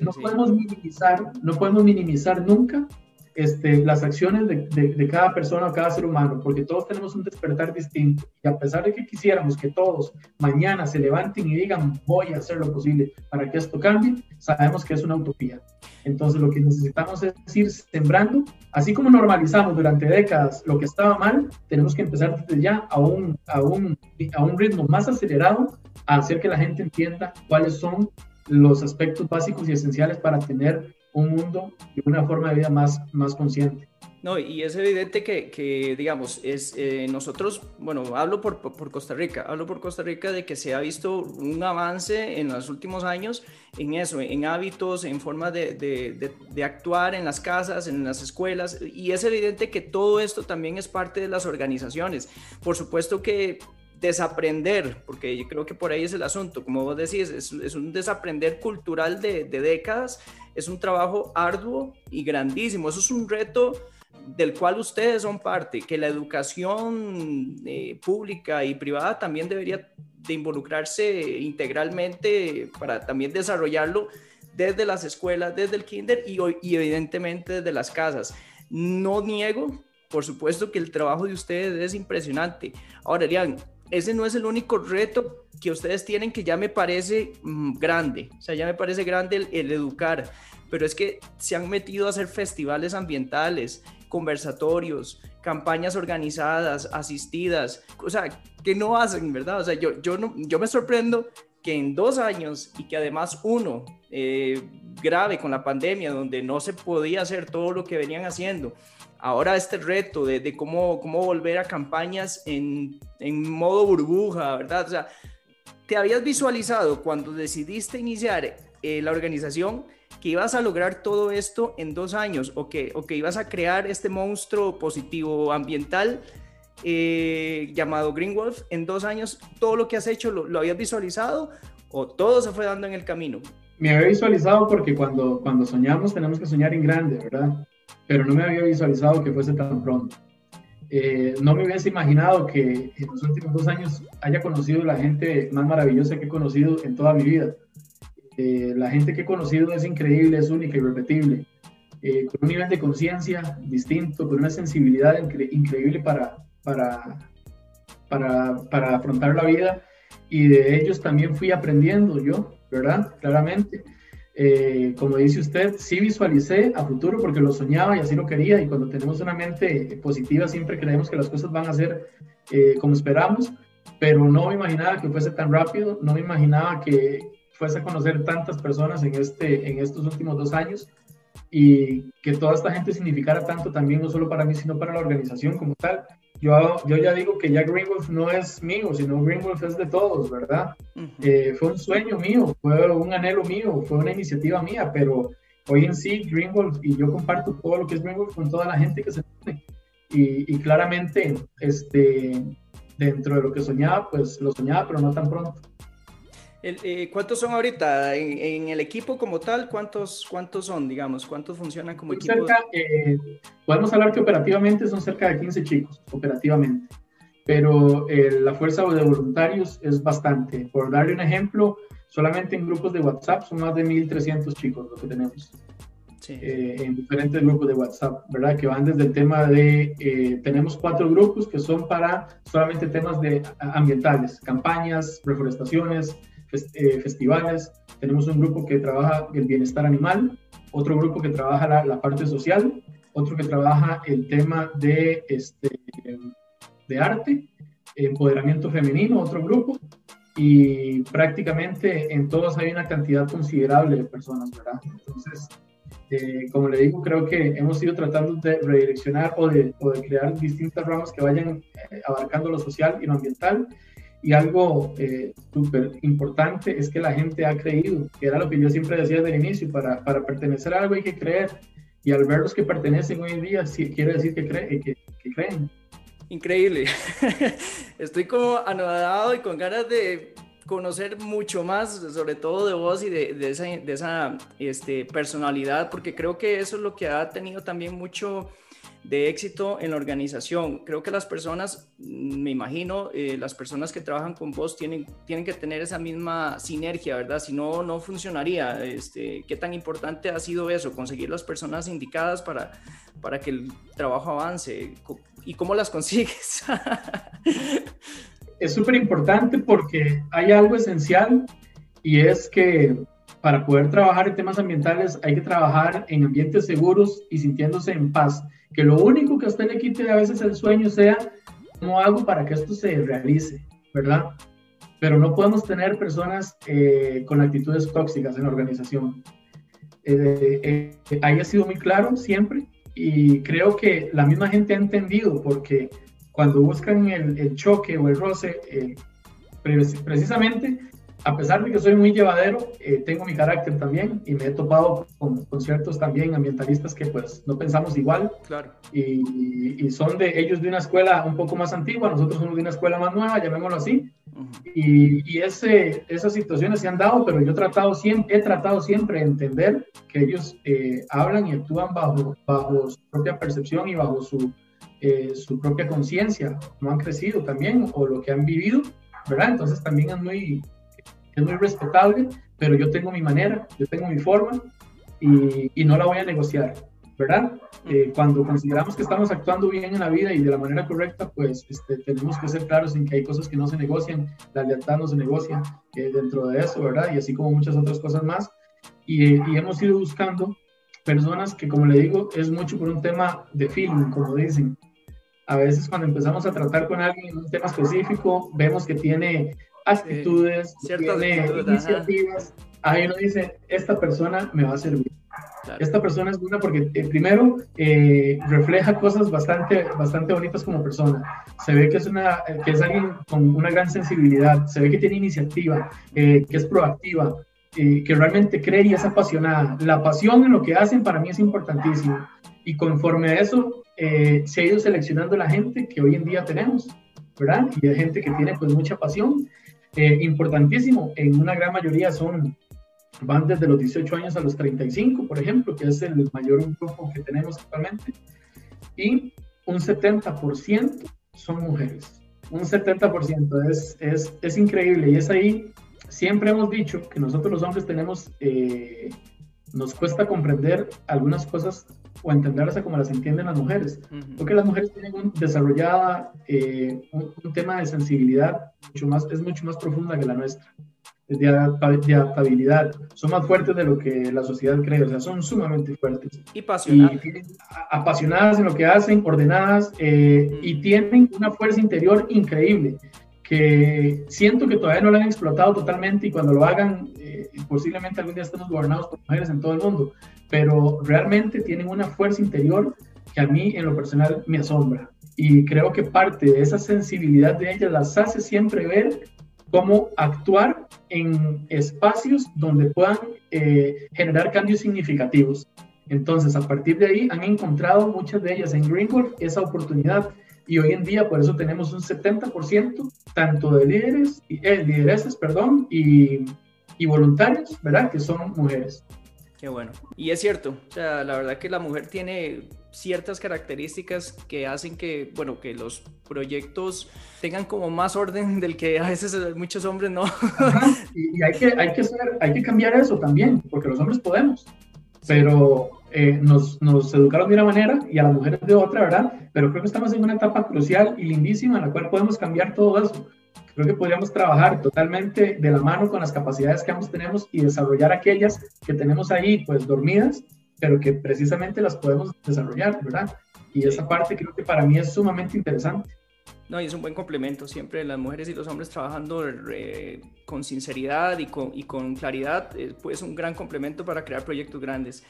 no podemos minimizar, no podemos minimizar nunca este, las acciones de, de, cada persona o cada ser humano, porque todos tenemos un despertar distinto. Y a pesar de que quisiéramos que todos mañana se levanten y digan, voy a hacer lo posible para que esto cambie, sabemos que es una utopía. Entonces lo que necesitamos es ir sembrando, así como normalizamos durante décadas lo que estaba mal, tenemos que empezar desde ya a un, a un, a un ritmo más acelerado a hacer que la gente entienda cuáles son los aspectos básicos y esenciales para tener un mundo y una forma de vida más, más consciente. No, y es evidente que, que digamos, es, eh, nosotros, bueno, hablo por, por, Costa Rica, hablo por Costa Rica de que se ha visto un avance en los últimos años en eso, en hábitos, en forma de, de, de, actuar en las casas, en las escuelas, y es evidente que todo esto también es parte de las organizaciones. Por supuesto que desaprender, porque yo creo que por ahí es el asunto, como vos decís, es, un desaprender cultural de, décadas es un trabajo arduo y grandísimo. Eso es un reto del cual ustedes son parte, que la educación eh, pública y privada también debería de involucrarse integralmente para también desarrollarlo desde las escuelas, desde el kinder y, y evidentemente desde las casas. No niego, por supuesto, que el trabajo de ustedes es impresionante. Ahora, Elian, ese no es el único reto que ustedes tienen que ya me parece mm, grande, o sea, ya me parece grande el, educar, pero es que se han metido a hacer festivales ambientales conversatorios, campañas organizadas, asistidas, o sea, que no hacen, ¿verdad? O sea, yo, yo, no, yo me sorprendo que en dos años y que además uno eh, grave con la pandemia, donde no se podía hacer todo lo que venían haciendo, ahora este reto de, cómo, cómo volver a campañas en, en modo burbuja, ¿verdad? O sea, ¿te habías visualizado cuando decidiste iniciar eh, la organización que ibas a lograr todo esto en dos años o que, o que ibas a crear este monstruo positivo ambiental eh, llamado Green Wolf en dos años? ¿Todo lo que has hecho lo, lo habías visualizado o todo se fue dando en el camino? Me había visualizado porque cuando, cuando soñamos tenemos que soñar en grande, ¿verdad? Pero no me había visualizado que fuese tan pronto. Eh, no me hubiese imaginado que en los últimos dos años haya conocido la gente más maravillosa que he conocido en toda mi vida. Eh, la gente que he conocido es increíble, es única, irrepetible, eh, con un nivel de conciencia distinto, con una sensibilidad increíble para, para, para, para afrontar la vida y de ellos también fui aprendiendo yo, ¿verdad? Claramente. Eh, como dice usted, sí visualicé a futuro porque lo soñaba y así lo quería. Y cuando tenemos una mente positiva siempre creemos que las cosas van a ser como esperamos, pero no me imaginaba que fuese tan rápido, no me imaginaba que, fuese a conocer tantas personas en, este, en estos últimos dos años. Y que toda esta gente significara tanto también, no solo para mí, sino para la organización como tal. Yo, yo ya digo que ya Greenwolf no es mío, sino Greenwolf es de todos, ¿verdad? Eh, fue un sueño mío, fue un anhelo mío, fue una iniciativa mía, pero hoy en sí Greenwolf y yo comparto todo lo que es Greenwolf con toda la gente que se pone. Y, y claramente, este, dentro de lo que soñaba, pues lo soñaba, pero no tan pronto. Eh, ¿Cuántos son ahorita en, el equipo como tal? ¿Cuántos, ¿Cuántos son, digamos? ¿Cuántos funcionan como equipo? Eh, podemos hablar que operativamente son cerca de 15 chicos, operativamente, pero eh, la fuerza de voluntarios es bastante. Por darle un ejemplo, solamente en grupos de WhatsApp son más de 1.300 chicos lo que tenemos. en diferentes grupos de WhatsApp, ¿verdad? Que van desde el tema de, tenemos cuatro grupos que son para solamente temas de ambientales, campañas, reforestaciones, eh, festivales, tenemos un grupo que trabaja el bienestar animal, otro grupo que trabaja la, parte social, otro que trabaja el tema de, este, de arte, empoderamiento femenino, otro grupo, y prácticamente en todos hay una cantidad considerable de personas, ¿verdad? Entonces, eh, como le digo, creo que hemos ido tratando de redireccionar o de, o de crear distintas ramas que vayan eh, abarcando lo social y lo ambiental y algo eh, súper importante es que la gente ha creído, que era lo que yo siempre decía desde el inicio, para, para pertenecer a algo hay que creer. Y al ver los que pertenecen hoy en día, sí, quiere decir que, cree, que, creen. Increíble. Estoy como anodado y con ganas de conocer mucho más, sobre todo de vos y de, de esa, de esa este, personalidad, porque creo que eso es lo que ha tenido también mucho de éxito en la organización. Creo que las personas, me imagino, eh, las personas que trabajan con vos tienen, tienen que tener esa misma sinergia, ¿verdad? Si no, no funcionaría. Este, ¿Qué tan importante ha sido eso? Conseguir las personas indicadas para, para que el trabajo avance. ¿Y cómo las consigues? es súper importante porque hay algo esencial y es que para poder trabajar en temas ambientales hay que trabajar en ambientes seguros y sintiéndose en paz que lo único que a usted le quite a veces el sueño sea cómo hago para que esto se realice, ¿verdad? Pero no podemos tener personas eh, con actitudes tóxicas en la organización. Eh, eh, ahí ha sido muy claro siempre y creo que la misma gente ha entendido porque cuando buscan el choque o el roce, precisamente a pesar de que soy muy llevadero, eh, tengo mi carácter también y me he topado con, con, ciertos también ambientalistas que pues no pensamos igual. Claro. Y, y, son de ellos de una escuela un poco más antigua, nosotros somos de una escuela más nueva, llamémoslo así. Y, y ese, esas situaciones se han dado, pero yo he tratado siempre, he tratado siempre de entender que ellos eh, hablan y actúan bajo, bajo su propia percepción y bajo su, eh, su propia conciencia, como han crecido también o lo que han vivido, ¿verdad? Entonces también es muy es muy respetable, pero yo tengo mi manera, yo tengo mi forma y, y no la voy a negociar, ¿verdad? Eh, cuando consideramos que estamos actuando bien en la vida y de la manera correcta, pues este, tenemos que ser claros en que hay cosas que no se negocian, la lealtad no se negocia eh, dentro de eso, ¿verdad? Y así como muchas otras cosas más. Y, y hemos ido buscando personas que, como le digo, es mucho por un tema de feeling, como dicen. A veces cuando empezamos a tratar con alguien en un tema específico, vemos que tiene actitudes, tiene iniciativas. Ahí uno dice, esta persona me va a servir. Esta persona es buena porque eh, primero eh, refleja cosas bastante, bastante bonitas como persona. Se ve que es, una, que es alguien con una gran sensibilidad, se ve que tiene iniciativa, eh, que es proactiva, que realmente cree y es apasionada. La pasión en lo que hacen para mí es importantísimo. Y conforme a eso, se ha ido seleccionando la gente que hoy en día tenemos, ¿verdad? Y hay gente que tiene pues mucha pasión. importantísimo, en una gran mayoría son van desde los 18 años a los 35, por ejemplo, que es el mayor grupo que tenemos actualmente, y un 70% son mujeres. Un 70% es, es, es, increíble y es ahí, siempre hemos dicho que nosotros los hombres tenemos, eh, nos cuesta comprender algunas cosas o entenderlas como las entienden las mujeres, porque las mujeres tienen un, desarrollada eh, un, un, tema de sensibilidad mucho más, es mucho más profunda que la nuestra de, adaptabilidad, son más fuertes de lo que la sociedad cree, o sea, son sumamente fuertes. Y apasionadas. apasionadas en lo que hacen, ordenadas, eh, y tienen una fuerza interior increíble, que siento que todavía no la han explotado totalmente y cuando lo hagan, eh, posiblemente algún día estemos gobernados por mujeres en todo el mundo, pero realmente tienen una fuerza interior que a mí en lo personal me asombra. Y creo que parte de esa sensibilidad de ellas las hace siempre ver cómo actuar en espacios donde puedan eh, generar cambios significativos. Entonces, a partir de ahí han encontrado muchas de ellas en Greenwolf esa oportunidad y hoy en día por eso tenemos un 70% tanto de líderes, eh, lideresas perdón, y, y voluntarios, ¿verdad? Que son mujeres. Qué bueno. Y es cierto, o sea, la verdad que la mujer tiene ciertas características que hacen que, bueno, que los proyectos tengan como más orden del que a veces muchos hombres no. Y, hay, que, hay, que hay que cambiar eso también, porque los hombres podemos, pero eh, nos, nos educaron de una manera y a las mujeres de otra, ¿verdad? Pero creo que estamos en una etapa crucial y lindísima en la cual podemos cambiar todo eso. Creo que podríamos trabajar totalmente de la mano con las capacidades que ambos tenemos y desarrollar aquellas que tenemos ahí, pues dormidas, pero que precisamente las podemos desarrollar, ¿verdad? Y esa parte creo que para mí es sumamente interesante. No, y es un buen complemento siempre las mujeres y los hombres trabajando eh, con sinceridad y con, y con claridad, eh, pues un gran complemento para crear proyectos grandes.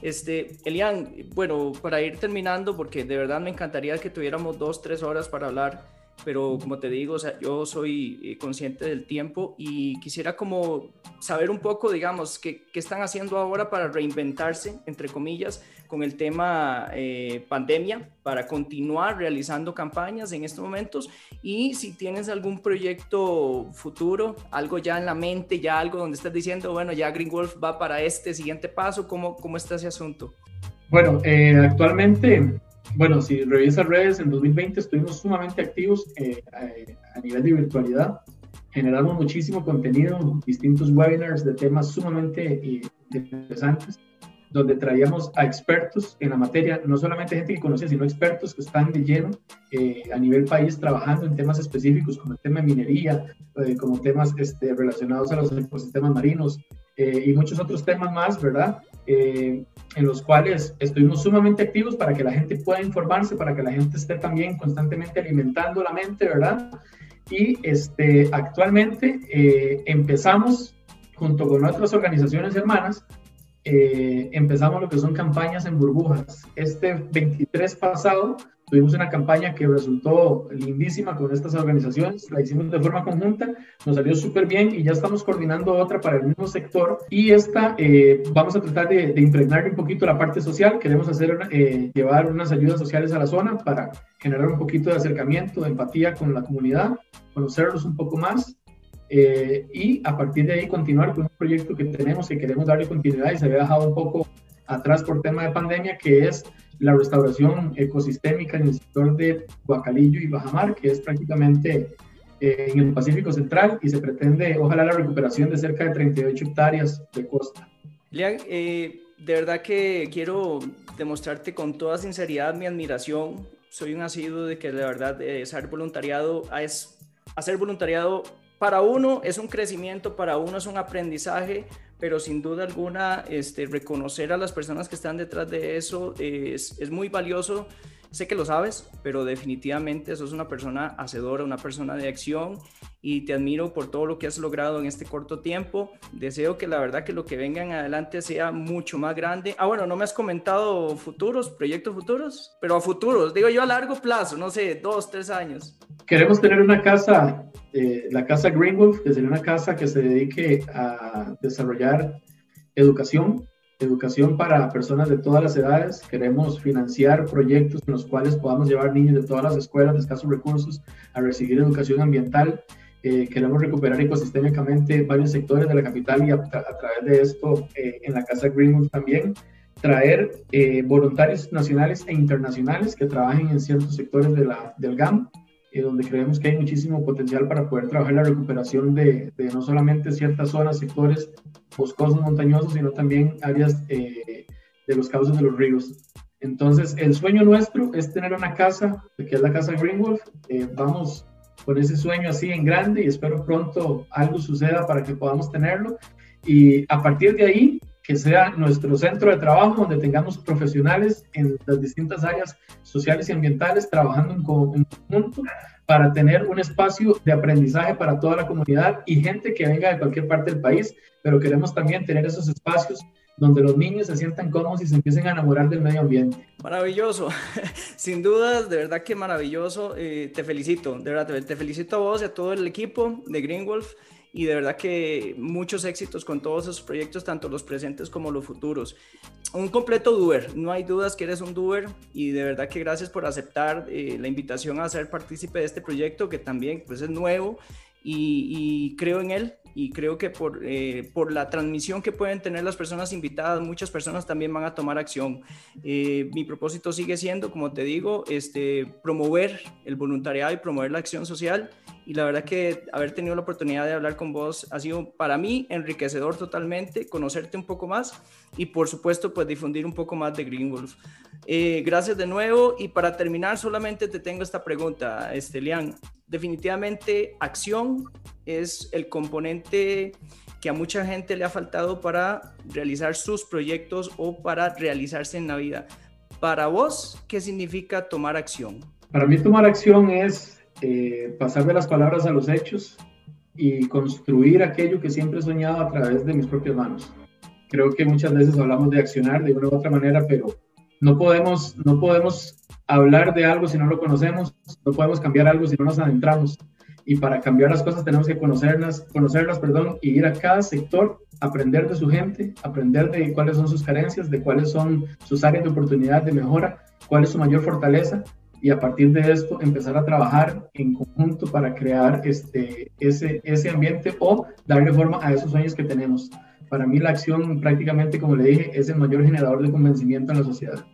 Este, Elian, bueno, para ir terminando, porque de verdad me encantaría que tuviéramos dos, tres horas para hablar pero como te digo, yo soy eh, consciente del tiempo y quisiera como saber un poco, digamos, qué, qué están haciendo ahora para reinventarse, entre comillas, con el tema eh, pandemia, para continuar realizando campañas en estos momentos y si tienes algún proyecto futuro, algo ya en la mente, ya algo donde estás diciendo, bueno, ya Green Wolf va para este siguiente paso, ¿cómo, cómo está ese asunto? Bueno, eh, actualmente bueno, si revisas redes, en 2020 estuvimos sumamente activos eh, a, nivel de virtualidad. Generamos muchísimo contenido, distintos webinars de temas sumamente eh, interesantes, donde traíamos a expertos en la materia, no solamente gente que conoce, sino expertos que están de lleno eh, a nivel país trabajando en temas específicos como el tema de minería, como temas este, relacionados a los ecosistemas marinos y muchos otros temas más, ¿verdad? En los cuales estuvimos sumamente activos para que la gente pueda informarse, para que la gente esté también constantemente alimentando la mente, ¿verdad? Y este, actualmente eh, empezamos, junto con otras organizaciones hermanas, eh, empezamos lo que son campañas en burbujas. Este 23 pasado Tuvimos una campaña que resultó lindísima con estas organizaciones, la hicimos de forma conjunta, nos salió súper bien y ya estamos coordinando otra para el mismo sector. Y esta eh, vamos a tratar de, de, impregnar un poquito la parte social, queremos hacer, eh, llevar unas ayudas sociales a la zona para generar un poquito de acercamiento, de empatía con la comunidad, conocerlos un poco más eh, y a partir de ahí continuar con un proyecto que tenemos que queremos darle continuidad y se había dejado un poco atrás por tema de pandemia, que es la restauración ecosistémica en el sector de Guacalillo y Bajamar, que es prácticamente eh, en el Pacífico Central y se pretende, ojalá, la recuperación de cerca de 38 hectáreas de costa. Lean, eh, de verdad que quiero demostrarte con toda sinceridad mi admiración. Soy un asiduo de que de verdad eh, hacer voluntariado es hacer voluntariado para uno es un crecimiento, para uno es un aprendizaje, pero sin duda alguna este, reconocer a las personas que están detrás de eso es, es muy valioso Sé que lo sabes, pero definitivamente sos una persona hacedora, una persona de acción y te admiro por todo lo que has logrado en este corto tiempo. Deseo que la verdad que lo que venga en adelante sea mucho más grande. Ah, bueno, no me has comentado futuros, proyectos futuros, pero a futuros, digo yo a largo plazo, no sé, dos, tres años. Queremos tener una casa, eh, la casa Greenwolf, que sería una casa que se dedique a desarrollar educación educación para personas de todas las edades. Queremos financiar proyectos en los cuales podamos llevar niños de todas las escuelas de escasos recursos a recibir educación ambiental. Eh, queremos recuperar ecosistémicamente varios sectores de la capital y a, través de esto eh, en la Casa Greenwood también traer eh, voluntarios nacionales e internacionales que trabajen en ciertos sectores del GAM donde creemos que hay muchísimo potencial para poder trabajar la recuperación de, de no solamente ciertas zonas, sectores boscosos, montañosos, sino también áreas eh, de los cauces de los ríos. Entonces, el sueño nuestro es tener una casa, que es la casa Greenwolf. Eh, vamos con ese sueño así en grande y espero pronto algo suceda para que podamos tenerlo. Y a partir de ahí, que sea nuestro centro de trabajo donde tengamos profesionales en las distintas áreas sociales y ambientales trabajando en, conjunto para tener un espacio de aprendizaje para toda la comunidad y gente que venga de cualquier parte del país, pero queremos también tener esos espacios donde los niños se sientan cómodos y se empiecen a enamorar del medio ambiente. Maravilloso, sin dudas, de verdad que maravilloso. Eh, te felicito, de verdad, te felicito a vos y a todo el equipo de Greenwolf y de verdad que muchos éxitos con todos esos proyectos, tanto los presentes como los futuros. Un completo doer, no hay dudas que eres un doer y de verdad que gracias por aceptar eh, la invitación a ser partícipe de este proyecto que también pues es nuevo y, creo en él y creo que por, eh, por la transmisión que pueden tener las personas invitadas, muchas personas también van a tomar acción. Eh, mi propósito sigue siendo, como te digo, este, promover el voluntariado y promover la acción social y la verdad que haber tenido la oportunidad de hablar con vos ha sido para mí enriquecedor totalmente, conocerte un poco más y por supuesto pues difundir un poco más de Green Wolf. Eh, gracias de nuevo y para terminar solamente te tengo esta pregunta, Estelian. Definitivamente acción es el componente que a mucha gente le ha faltado para realizar sus proyectos o para realizarse en la vida. Para vos, ¿qué significa tomar acción? Para mí tomar acción es eh, pasar de las palabras a los hechos y construir aquello que siempre he soñado a través de mis propias manos. Creo que muchas veces hablamos de accionar de una u otra manera, pero no podemos, no podemos hablar de algo si no lo conocemos, no podemos cambiar algo si no nos adentramos. Y para cambiar las cosas tenemos que conocerlas, conocerlas perdón, y ir a cada sector, aprender de su gente, aprender de cuáles son sus carencias, de cuáles son sus áreas de oportunidad de mejora, cuál es su mayor fortaleza y a partir de esto empezar a trabajar en conjunto para crear este, ese, ese ambiente o darle forma a esos sueños que tenemos. Para mí la acción prácticamente, como le dije, es el mayor generador de convencimiento en la sociedad.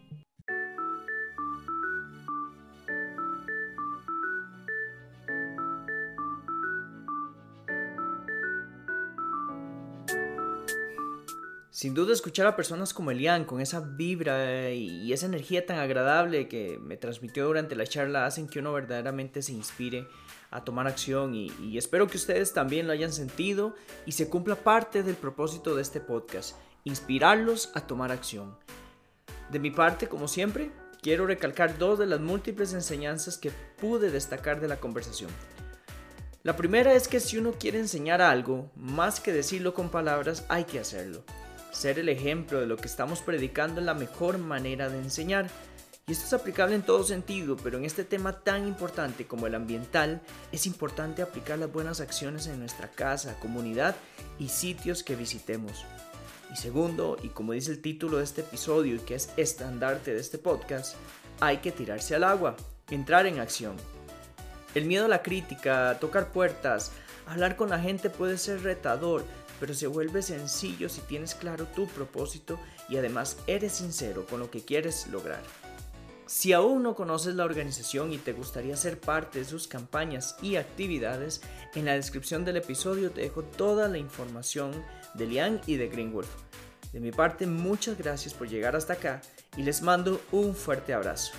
Sin duda escuchar a personas como Elian con esa vibra y esa energía tan agradable que me transmitió durante la charla hacen que uno verdaderamente se inspire a tomar acción y, espero que ustedes también lo hayan sentido y se cumpla parte del propósito de este podcast, inspirarlos a tomar acción. De mi parte, como siempre, quiero recalcar dos de las múltiples enseñanzas que pude destacar de la conversación. La primera es que si uno quiere enseñar algo, más que decirlo con palabras, hay que hacerlo. Ser el ejemplo de lo que estamos predicando es la mejor manera de enseñar. Y esto es aplicable en todo sentido, pero en este tema tan importante como el ambiental, es importante aplicar las buenas acciones en nuestra casa, comunidad y sitios que visitemos. Y segundo, y como dice el título de este episodio y que es estandarte de este podcast, hay que tirarse al agua, entrar en acción. El miedo a la crítica, tocar puertas, hablar con la gente puede ser retador, pero se vuelve sencillo si tienes claro tu propósito y además eres sincero con lo que quieres lograr. Si aún no conoces la organización y te gustaría ser parte de sus campañas y actividades, en la descripción del episodio te dejo toda la información de Lian y de Greenwolf. De mi parte, muchas gracias por llegar hasta acá y les mando un fuerte abrazo.